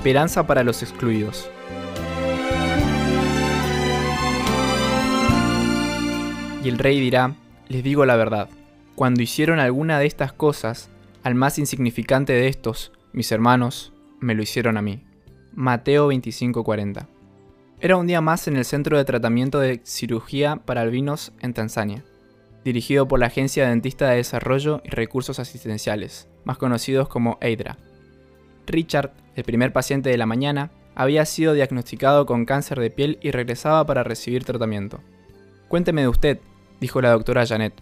Esperanza para los excluidos. Y el rey dirá, les digo la verdad, cuando hicieron alguna de estas cosas, al más insignificante de estos, mis hermanos, me lo hicieron a mí. Mateo 25:40. Era un día más en el Centro de Tratamiento de Cirugía para Albinos en Tanzania, dirigido por la Agencia Dentista de Desarrollo y Recursos Asistenciales, más conocidos como EIDRA. Richard, el primer paciente de la mañana, había sido diagnosticado con cáncer de piel y regresaba para recibir tratamiento. Cuénteme de usted, dijo la doctora Janet,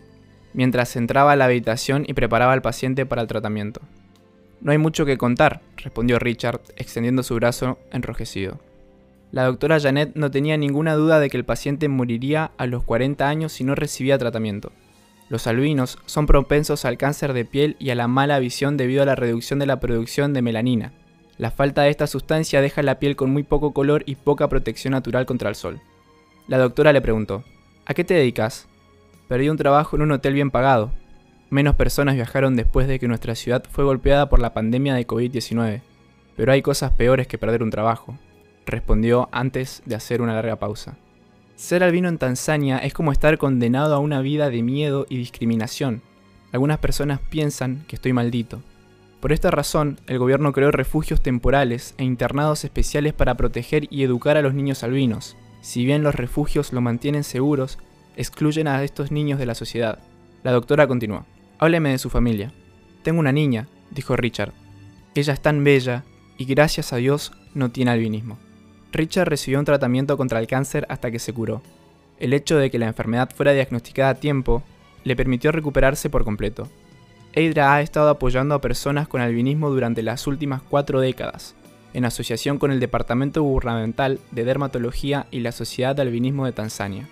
mientras entraba a la habitación y preparaba al paciente para el tratamiento. No hay mucho que contar, respondió Richard, extendiendo su brazo enrojecido. La doctora Janet no tenía ninguna duda de que el paciente moriría a los 40 años si no recibía tratamiento. Los albinos son propensos al cáncer de piel y a la mala visión debido a la reducción de la producción de melanina. La falta de esta sustancia deja la piel con muy poco color y poca protección natural contra el sol. La doctora le preguntó, ¿A qué te dedicas? Perdí un trabajo en un hotel bien pagado. Menos personas viajaron después de que nuestra ciudad fue golpeada por la pandemia de COVID-19. Pero hay cosas peores que perder un trabajo, respondió antes de hacer una larga pausa. Ser albino en Tanzania es como estar condenado a una vida de miedo y discriminación. Algunas personas piensan que estoy maldito. Por esta razón, el gobierno creó refugios temporales e internados especiales para proteger y educar a los niños albinos. Si bien los refugios lo mantienen seguros, excluyen a estos niños de la sociedad. La doctora continuó. Hábleme de su familia. Tengo una niña, dijo Richard. Ella es tan bella y gracias a Dios no tiene albinismo. Richard recibió un tratamiento contra el cáncer hasta que se curó. El hecho de que la enfermedad fuera diagnosticada a tiempo le permitió recuperarse por completo. EIDRA ha estado apoyando a personas con albinismo durante las últimas cuatro décadas, en asociación con el Departamento Gubernamental de Dermatología y la Sociedad de Albinismo de Tanzania.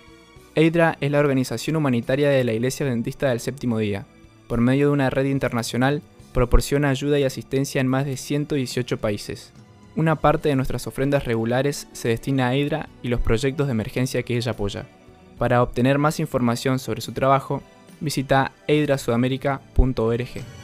EIDRA es la organización humanitaria de la Iglesia Dentista del Séptimo Día. Por medio de una red internacional, proporciona ayuda y asistencia en más de 118 países. Una parte de nuestras ofrendas regulares se destina a Hydra y los proyectos de emergencia que ella apoya. Para obtener más información sobre su trabajo, visita hydrasudamerica.org.